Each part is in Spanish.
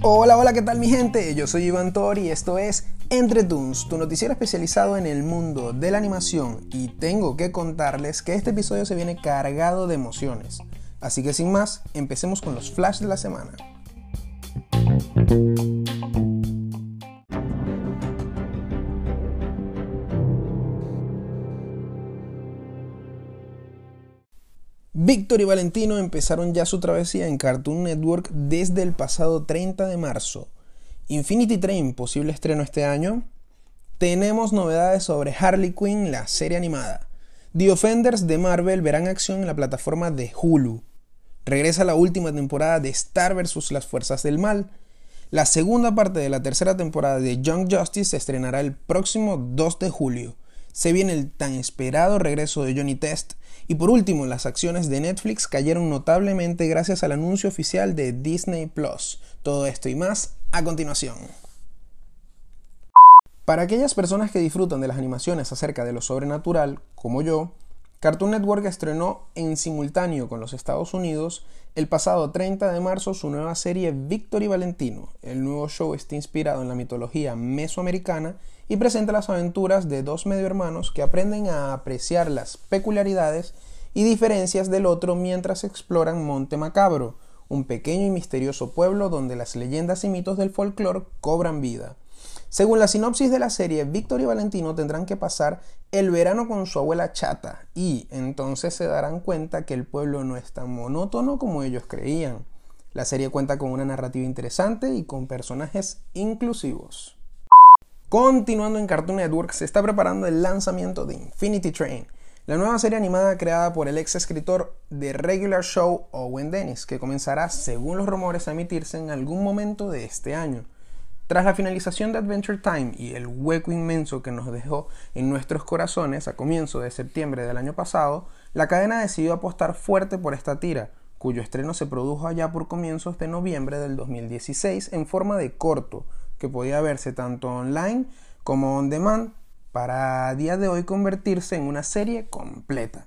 Hola, hola, ¿qué tal mi gente? Yo soy Iván Tor y esto es Entre Toons, tu noticiero especializado en el mundo de la animación y tengo que contarles que este episodio se viene cargado de emociones. Así que sin más, empecemos con los flash de la semana. Víctor y Valentino empezaron ya su travesía en Cartoon Network desde el pasado 30 de marzo. Infinity Train, posible estreno este año. Tenemos novedades sobre Harley Quinn, la serie animada. The Offenders de Marvel verán acción en la plataforma de Hulu. Regresa la última temporada de Star vs. las Fuerzas del Mal. La segunda parte de la tercera temporada de Young Justice se estrenará el próximo 2 de julio. Se viene el tan esperado regreso de Johnny Test y por último, las acciones de Netflix cayeron notablemente gracias al anuncio oficial de Disney Plus. Todo esto y más a continuación. Para aquellas personas que disfrutan de las animaciones acerca de lo sobrenatural, como yo, Cartoon Network estrenó en simultáneo con los Estados Unidos el pasado 30 de marzo su nueva serie Víctor y Valentino. El nuevo show está inspirado en la mitología mesoamericana y presenta las aventuras de dos medio hermanos que aprenden a apreciar las peculiaridades y diferencias del otro mientras exploran Monte Macabro, un pequeño y misterioso pueblo donde las leyendas y mitos del folclore cobran vida. Según la sinopsis de la serie, Víctor y Valentino tendrán que pasar el verano con su abuela chata y entonces se darán cuenta que el pueblo no es tan monótono como ellos creían. La serie cuenta con una narrativa interesante y con personajes inclusivos. Continuando en Cartoon Network, se está preparando el lanzamiento de Infinity Train, la nueva serie animada creada por el ex escritor de Regular Show Owen Dennis, que comenzará, según los rumores, a emitirse en algún momento de este año. Tras la finalización de Adventure Time y el hueco inmenso que nos dejó en nuestros corazones a comienzo de septiembre del año pasado, la cadena decidió apostar fuerte por esta tira, cuyo estreno se produjo allá por comienzos de noviembre del 2016 en forma de corto, que podía verse tanto online como on demand para a día de hoy convertirse en una serie completa.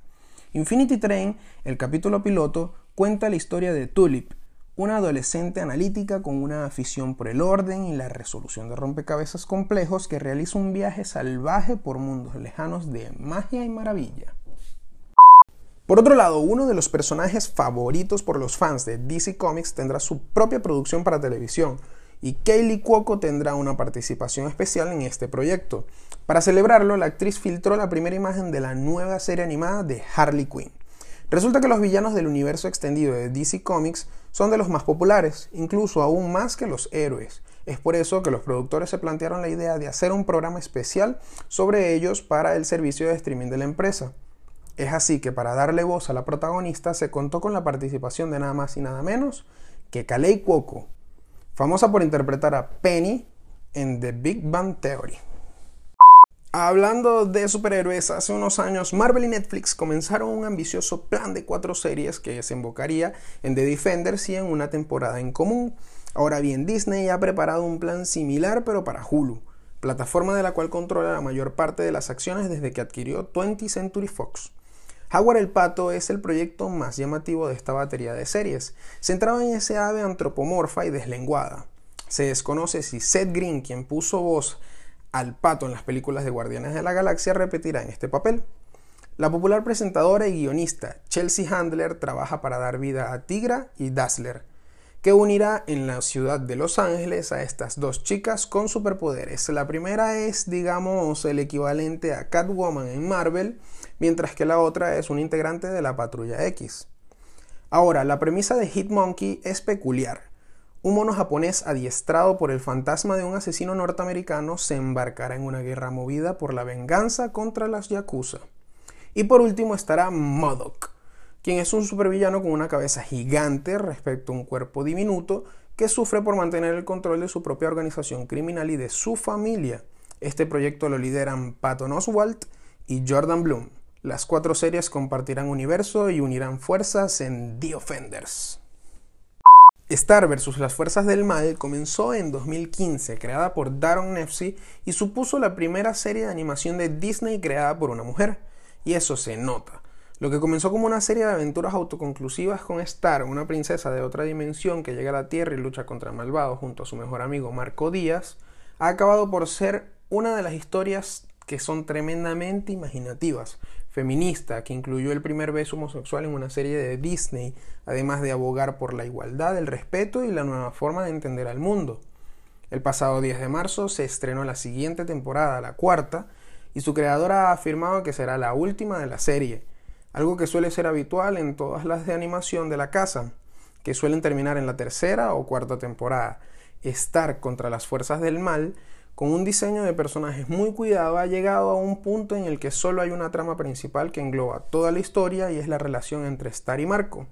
Infinity Train, el capítulo piloto, cuenta la historia de Tulip, una adolescente analítica con una afición por el orden y la resolución de rompecabezas complejos que realiza un viaje salvaje por mundos lejanos de magia y maravilla. Por otro lado, uno de los personajes favoritos por los fans de DC Comics tendrá su propia producción para televisión, y Kaylee Cuoco tendrá una participación especial en este proyecto. Para celebrarlo, la actriz filtró la primera imagen de la nueva serie animada de Harley Quinn. Resulta que los villanos del universo extendido de DC Comics son de los más populares, incluso aún más que los héroes. Es por eso que los productores se plantearon la idea de hacer un programa especial sobre ellos para el servicio de streaming de la empresa. Es así que para darle voz a la protagonista se contó con la participación de nada más y nada menos que Kalei Cuoco, famosa por interpretar a Penny en The Big Bang Theory. Hablando de superhéroes, hace unos años Marvel y Netflix comenzaron un ambicioso plan de cuatro series que desembocaría en The Defenders y en una temporada en común. Ahora bien, Disney ha preparado un plan similar pero para Hulu, plataforma de la cual controla la mayor parte de las acciones desde que adquirió 20th Century Fox. Howard el Pato es el proyecto más llamativo de esta batería de series, centrado en ese ave antropomorfa y deslenguada. Se desconoce si Seth Green, quien puso voz al pato en las películas de Guardianes de la Galaxia, repetirá en este papel. La popular presentadora y guionista Chelsea Handler trabaja para dar vida a Tigra y Dazzler, que unirá en la ciudad de Los Ángeles a estas dos chicas con superpoderes. La primera es, digamos, el equivalente a Catwoman en Marvel, mientras que la otra es un integrante de la Patrulla X. Ahora, la premisa de Hitmonkey es peculiar. Un mono japonés adiestrado por el fantasma de un asesino norteamericano se embarcará en una guerra movida por la venganza contra las Yakuza. Y por último estará Modok, quien es un supervillano con una cabeza gigante respecto a un cuerpo diminuto que sufre por mantener el control de su propia organización criminal y de su familia. Este proyecto lo lideran Patton Oswalt y Jordan Bloom. Las cuatro series compartirán universo y unirán fuerzas en The Offenders. Star vs. las Fuerzas del Mal comenzó en 2015, creada por Daron Nefsi, y supuso la primera serie de animación de Disney creada por una mujer. Y eso se nota. Lo que comenzó como una serie de aventuras autoconclusivas con Star, una princesa de otra dimensión que llega a la Tierra y lucha contra malvados junto a su mejor amigo Marco Díaz, ha acabado por ser una de las historias que son tremendamente imaginativas, feminista, que incluyó el primer beso homosexual en una serie de Disney, además de abogar por la igualdad, el respeto y la nueva forma de entender al mundo. El pasado 10 de marzo se estrenó la siguiente temporada, la cuarta, y su creadora ha afirmado que será la última de la serie, algo que suele ser habitual en todas las de animación de la casa, que suelen terminar en la tercera o cuarta temporada. Estar contra las fuerzas del mal, con un diseño de personajes muy cuidado, ha llegado a un punto en el que solo hay una trama principal que engloba toda la historia y es la relación entre Star y Marco,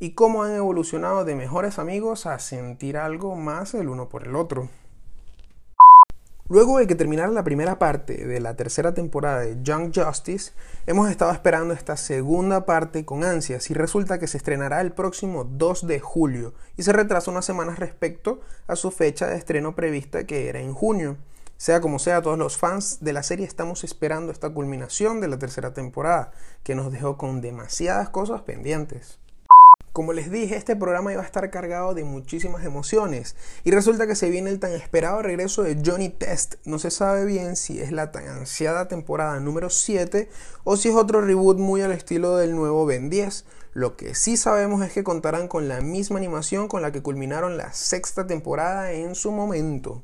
y cómo han evolucionado de mejores amigos a sentir algo más el uno por el otro. Luego de que terminara la primera parte de la tercera temporada de Young Justice, hemos estado esperando esta segunda parte con ansias y resulta que se estrenará el próximo 2 de julio y se retrasa unas semanas respecto a su fecha de estreno prevista que era en junio. Sea como sea, todos los fans de la serie estamos esperando esta culminación de la tercera temporada, que nos dejó con demasiadas cosas pendientes. Como les dije, este programa iba a estar cargado de muchísimas emociones y resulta que se viene el tan esperado regreso de Johnny Test. No se sabe bien si es la tan ansiada temporada número 7 o si es otro reboot muy al estilo del nuevo Ben 10. Lo que sí sabemos es que contarán con la misma animación con la que culminaron la sexta temporada en su momento.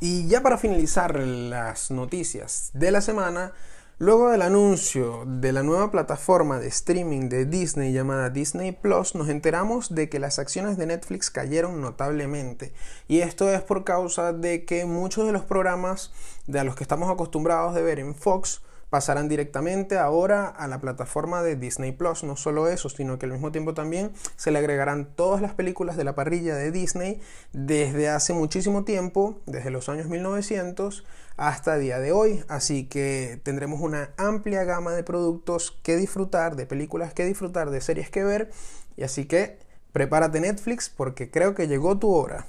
Y ya para finalizar las noticias de la semana, Luego del anuncio de la nueva plataforma de streaming de Disney llamada Disney Plus, nos enteramos de que las acciones de Netflix cayeron notablemente. Y esto es por causa de que muchos de los programas de los que estamos acostumbrados de ver en Fox pasarán directamente ahora a la plataforma de Disney Plus. No solo eso, sino que al mismo tiempo también se le agregarán todas las películas de la parrilla de Disney desde hace muchísimo tiempo, desde los años 1900 hasta día de hoy. Así que tendremos una amplia gama de productos que disfrutar, de películas que disfrutar, de series que ver. Y así que prepárate Netflix porque creo que llegó tu hora.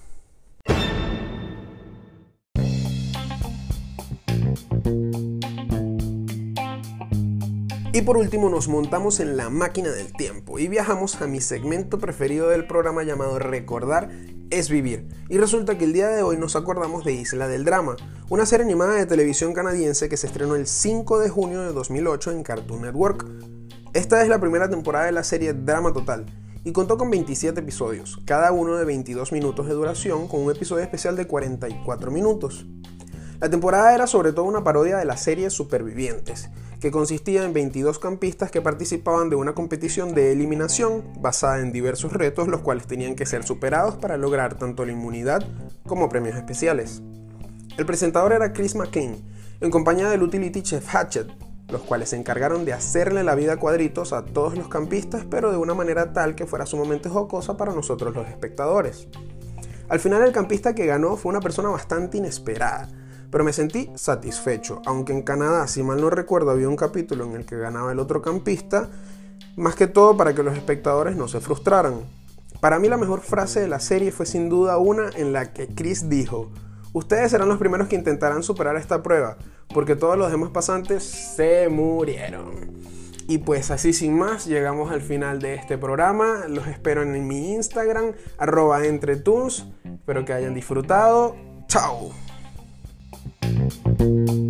Y por último nos montamos en la máquina del tiempo y viajamos a mi segmento preferido del programa llamado Recordar es Vivir. Y resulta que el día de hoy nos acordamos de Isla del Drama, una serie animada de televisión canadiense que se estrenó el 5 de junio de 2008 en Cartoon Network. Esta es la primera temporada de la serie Drama Total y contó con 27 episodios, cada uno de 22 minutos de duración, con un episodio especial de 44 minutos. La temporada era sobre todo una parodia de la serie Supervivientes, que consistía en 22 campistas que participaban de una competición de eliminación basada en diversos retos los cuales tenían que ser superados para lograr tanto la inmunidad como premios especiales. El presentador era Chris McCain, en compañía del utility chef Hatchet, los cuales se encargaron de hacerle la vida cuadritos a todos los campistas, pero de una manera tal que fuera sumamente jocosa para nosotros los espectadores. Al final el campista que ganó fue una persona bastante inesperada, pero me sentí satisfecho, aunque en Canadá, si mal no recuerdo, había un capítulo en el que ganaba el otro campista, más que todo para que los espectadores no se frustraran. Para mí la mejor frase de la serie fue sin duda una en la que Chris dijo, Ustedes serán los primeros que intentarán superar esta prueba, porque todos los demás pasantes se murieron. Y pues así sin más, llegamos al final de este programa. Los espero en mi Instagram, arroba entretunes. Espero que hayan disfrutado. ¡Chao! Thank you